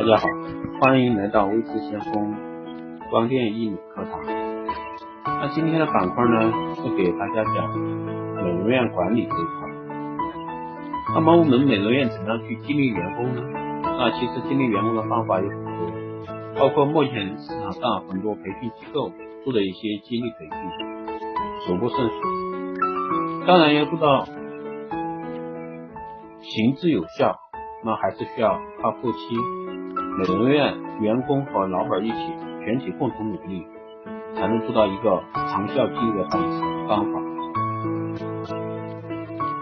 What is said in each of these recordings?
大家好，欢迎来到微知先锋光电英语课堂。那今天的板块呢，是给大家讲美容院管理这一块。那么我们美容院怎样去激励员工呢？那其实激励员工的方法有很多，包括目前市场上很多培训机构做的一些激励培训，数不胜数。当然要做到行之有效，那还是需要靠后期美容院员工和老板一起全体共同努力，才能做到一个长效激励的方式方法。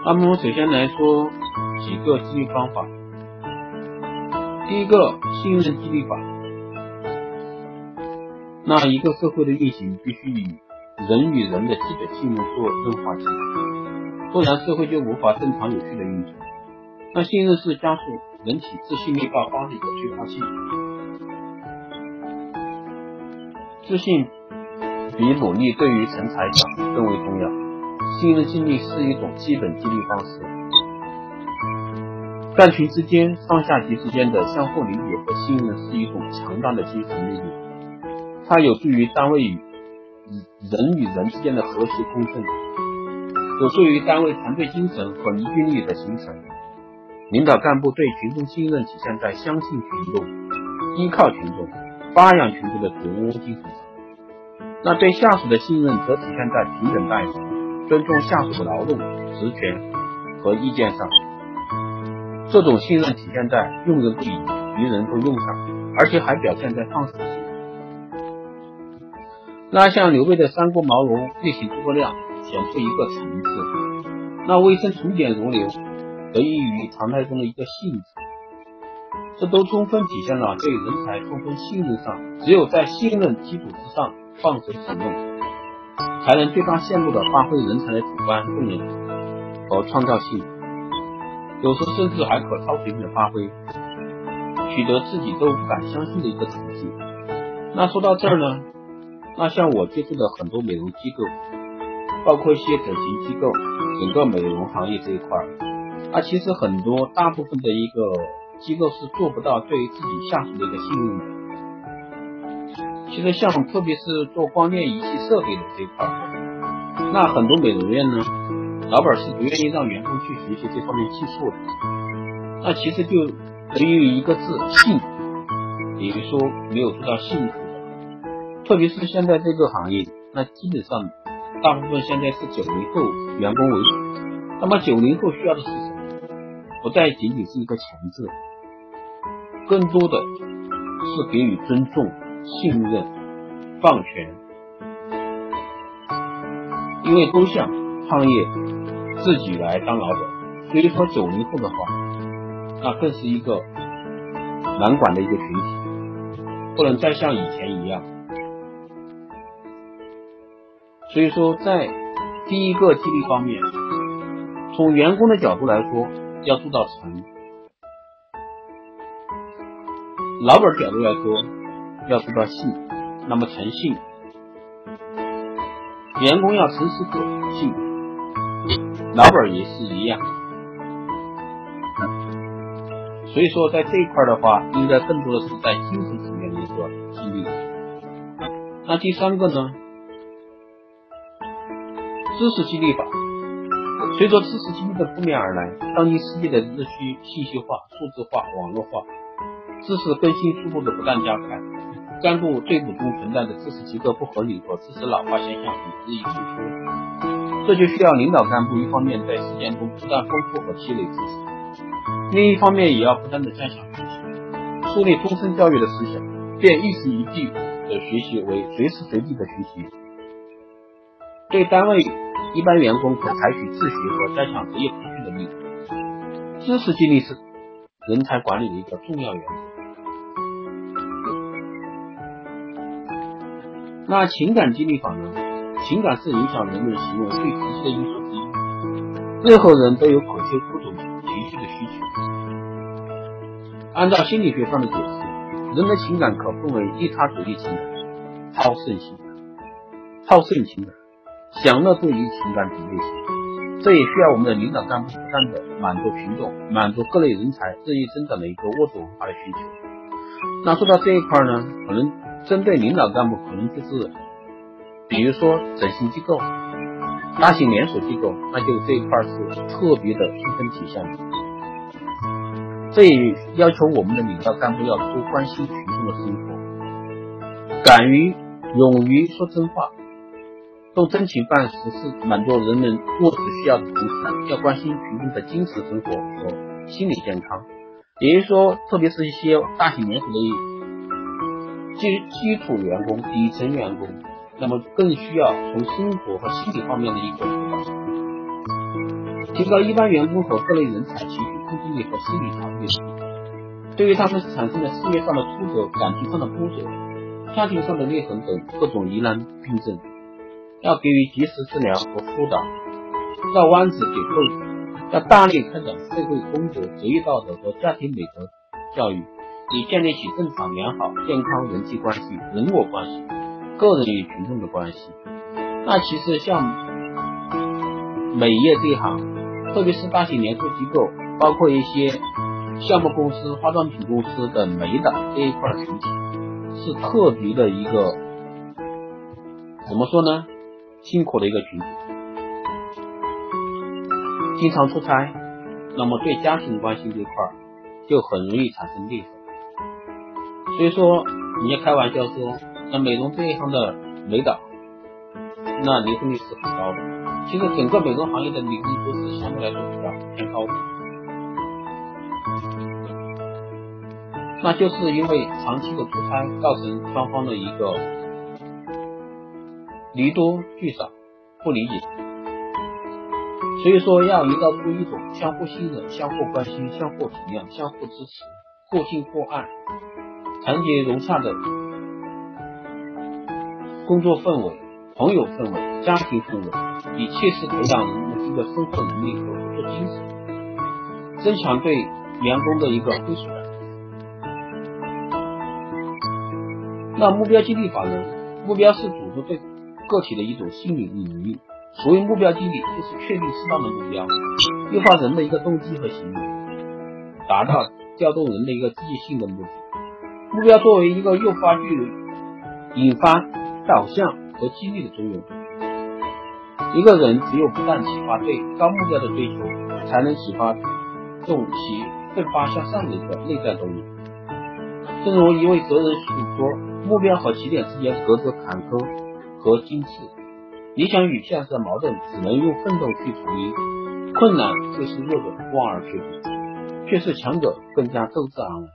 那么我首先来说几个激励方法。第一个信任激励法。那一个社会的运行必须以人与人的基本信任做润滑剂，不然社会就无法正常有序的运转。那信任是加速人体自信力爆发的一个催化剂，自信比努力对于成才讲更为重要。信任激励是一种基本激励方式，干群之间、上下级之间的相互理解和信任是一种强大的精神力量，它有助于单位与人与人之间的和谐共振，有助于单位团队精神和凝聚力的形成。领导干部对群众信任体现在相信群众、依靠群众、发扬群众的主人翁精神上。那对下属的信任则体现在平等待遇、尊重下属的劳动、职权和意见上。这种信任体现在用人不疑、疑人不用上，而且还表现在放手。那像刘备的三顾茅庐内省诸葛亮，显出一个层次。那微生从简如流。得益于常态中的一个性质，这都充分体现了对人才充分信任上。只有在信任基础之上放手使用，才能最大限度的发挥人才的主观动能和创造性，有时甚至还可超水平的发挥，取得自己都不敢相信的一个成绩。那说到这儿呢，那像我接触的很多美容机构，包括一些整形机构，整个美容行业这一块。那其实很多大部分的一个机构是做不到对于自己下属的一个信任的。其实像特别是做光电仪器设备的这一块，那很多美容院呢，老板是不愿意让员工去学习这方面技术的。那其实就等于一个字信，也就是说没有做到信服。特别是现在这个行业，那基本上大部分现在是九零后员工为主。那么九零后需要的是？不再仅仅是一个强制，更多的是给予尊重、信任、放权，因为都想创业，自己来当老板，所以说九零后的话，那更是一个难管的一个群体，不能再像以前一样。所以说，在第一个激励方面，从员工的角度来说。要做到诚，老板角度来说要做到信，那么诚信，员工要诚实可信，老板也是一样。所以说，在这一块的话，应该更多的是在精神层面的一个激励。那第三个呢，知识激励法。随着知识经济的扑面而来，当今世界的日趋信息化、数字化、网络化，知识更新速度的不断加快，干部队伍中存在的知识结构不合理和知识老化现象也日益突出。这就需要领导干部一方面在实践中不断丰富和积累知识，另一方面也要不断的加强学习，树立终身教育的思想，变一时一地的学习为随时随地的学习，对单位。一般员工可采取自学和加强职业培训的力。知识激励是人才管理的一个重要原则。那情感激励法呢？情感是影响人们行为最直接的因素之一。任何人都有可修各种情绪的需求。按照心理学上的解释，人的情感可分为利他主义情感、超胜情感、超胜情感。享乐度于情感等类型，这也需要我们的领导干部不断的满足群众、满足各类人才日益增长的一个物质文化的需求。那说到这一块呢，可能针对领导干部，可能就是，比如说整形机构、大型连锁机构，那就这一块是特别的充分体现。这也要求我们的领导干部要多关心群众的生活，敢于、勇于说真话。都真情办实事，满足人们物质需要的同时，要关心群众的精神生活和心理健康。也就是说，特别是一些大型连锁的基基础员工、底层员工，那么更需要从生活和心理方面的一个辅导，提高一般员工和各类人才情绪控制力和心理调节力。对于他们产生的事业上的挫折、感情上的波折、家庭上的裂痕等各种疑难病症。要给予及时治疗和辅导，绕弯子给够，要大力开展社会公德、职业道德和家庭美德教育，以建立起正常、良好、健康人际关系、人我关系、个人与群众的关系。那其实像美业这一行，特别是大型连锁机构，包括一些项目公司、化妆品公司的美的这一块群体，是特别的一个怎么说呢？辛苦的一个群体，经常出差，那么对家庭关系这块就很容易产生裂痕。所以说，人家开玩笑说，那美容这一行的美导，那离婚率是很高的。其实整个美容行业的离婚都是相对来说比较偏高的，那就是因为长期的出差造成双方的一个。离多聚少，不理解，所以说要营造出一种相互信任、相互关心、相互体谅、相互支持、互信互爱、团结融洽的工作氛围、朋友氛围、家庭氛围，以切实培养人们的一个生活能力和工作精神，增强对员工的一个归属感。那目标激励法呢？目标是组织对。个体的一种心理领域。所谓目标激励，就是确定适当的目标，诱发人的一个动机和行为，达到调动人的一个积极性的目的。目标作为一个诱发具引发导向和激励的作用。一个人只有不断启发对高目标的追求，才能启发动其奋发向上的一个内在动力。正如一位哲人所说：“目标和起点之间隔着坎坷。”和精致，理想与现实的矛盾，只能用奋斗去统一；困难就是弱者望而却步，却是强者更加斗志昂然。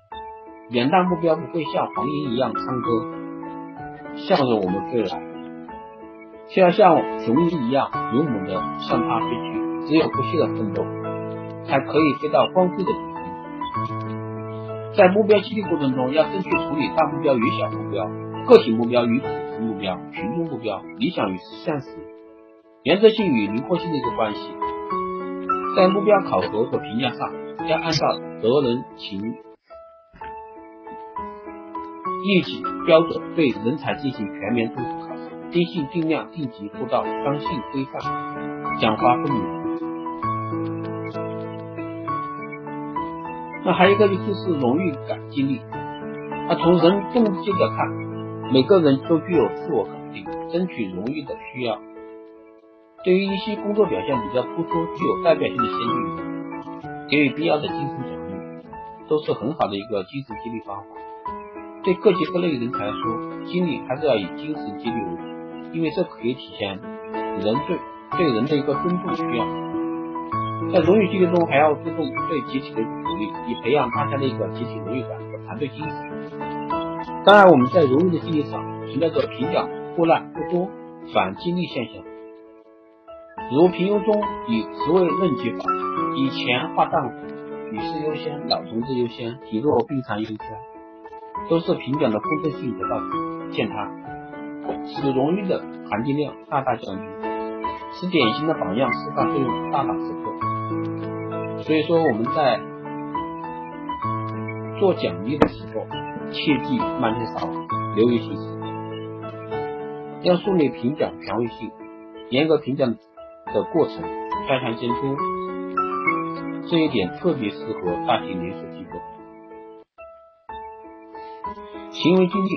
远大目标不会像黄莺一样唱歌，向着我们飞来，却要像雄鹰一样勇猛的向它飞去。只有不懈的奋斗，才可以飞到光辉的顶峰。在目标激励过程中，要正确处理大目标与小目标、个体目标与。目标、群众目标、理想与现实、原则性与灵活性的一个关系，在目标考核和评价上，要按照责任情业绩标准对人才进行全面综合考核，定性、定量、定级做到刚性规范，奖罚分明。那还有一个就是荣誉感激励，那从人动机的看。每个人都具有自我肯定、争取荣誉的需要。对于一些工作表现比较突出、具有代表性的先进人，给予必要的精神奖励，都是很好的一个精神激励方法。对各级各类人才来说，激励还是要以精神激励为主，因为这可以体现人对对人的一个尊重需要。在荣誉激励中，还要注重对集体的鼓励，以培养大家的一个集体荣誉感和团队精神。当然，我们在荣誉的激励上存在着评奖过滥过多、反激励现象，如平庸中以职位论级法，以钱画蛋女士优先、老同志优先、体弱病残优先，都是评奖的公正性得到践踏，使荣誉的含金量大大降低，使典型的榜样示范作用大打折扣。所以说，我们在做奖励的时候。切忌漫天撒网，流于形式。要树立评奖权威性，严格评奖的过程，加强监督。这一点特别适合大型连锁机构。行为经济，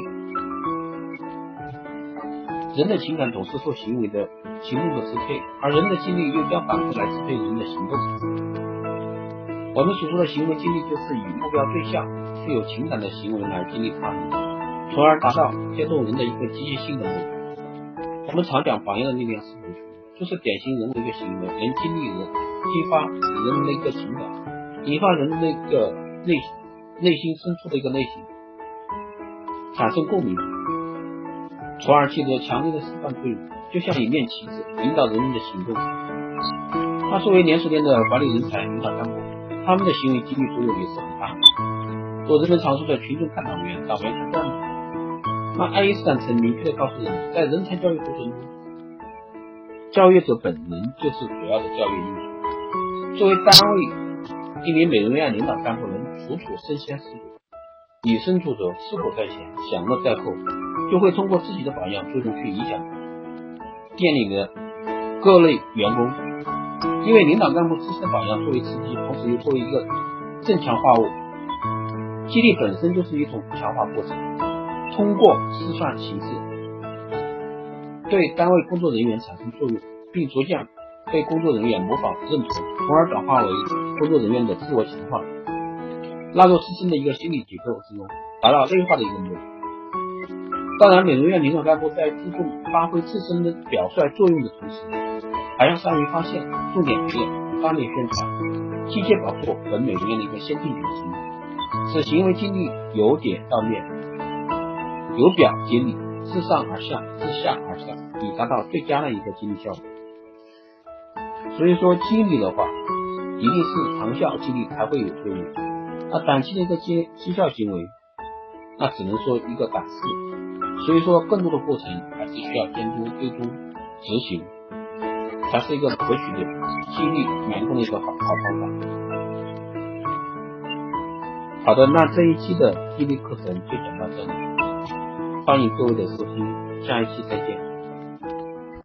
人的情感总是受行为的行动的支配，而人的激励又将反过来支配人的行动。我们所说的行为激励，就是以目标对象具有情感的行为来激励他人，从而达到牵动人的一个积极性的目的。我们常讲榜样的力量是无穷的，就是典型人的一个行为能激励人，激发人的一个情感，引发人的一个内内心深处的一个内心。产生共鸣，从而起得强烈的示范作用，就像一面旗帜，引导人们的行动。他作为连锁店的管理人才、领导干，他们的行为激励作用也是很大。做人们常说的“群众看党员，党员看干部”。那爱因斯坦曾明确的告诉人们，在人才教育过程中，教育者本人就是主要的教育因素。作为单位一名美容院领导干部，能处处身先士卒。以身作则，思苦在前，享乐在后，就会通过自己的榜样作用去影响店里的各类员工。因为领导干部自身的榜样作为刺激，同时又作为一个正强化物，激励本身就是一种强化过程。通过示范形式对单位工作人员产生作用，并逐渐被工作人员模仿认同，从而转化为工作人员的自我强化。纳入自身的一个心理结构之中，达到内化的一个目的。当然，美容院领导干部在注重发挥自身的表率作用的同时，还要善于发现、重点培养、发力宣传，积极保护本美容院的一个先进典型，使行为激励由点到面，由表激励，自上而下，自下而上，以达到最佳的一个激励效果。所以说，激励的话，一定是长效激励才会有作用。那短期的一个绩绩效行为，那只能说一个短视，所以说更多的过程还是需要监督、追踪、执行，才是一个可取的激励员工的一个好好方法。好的，那这一期的激励课程就讲到这里，欢迎各位的收听，下一期再见。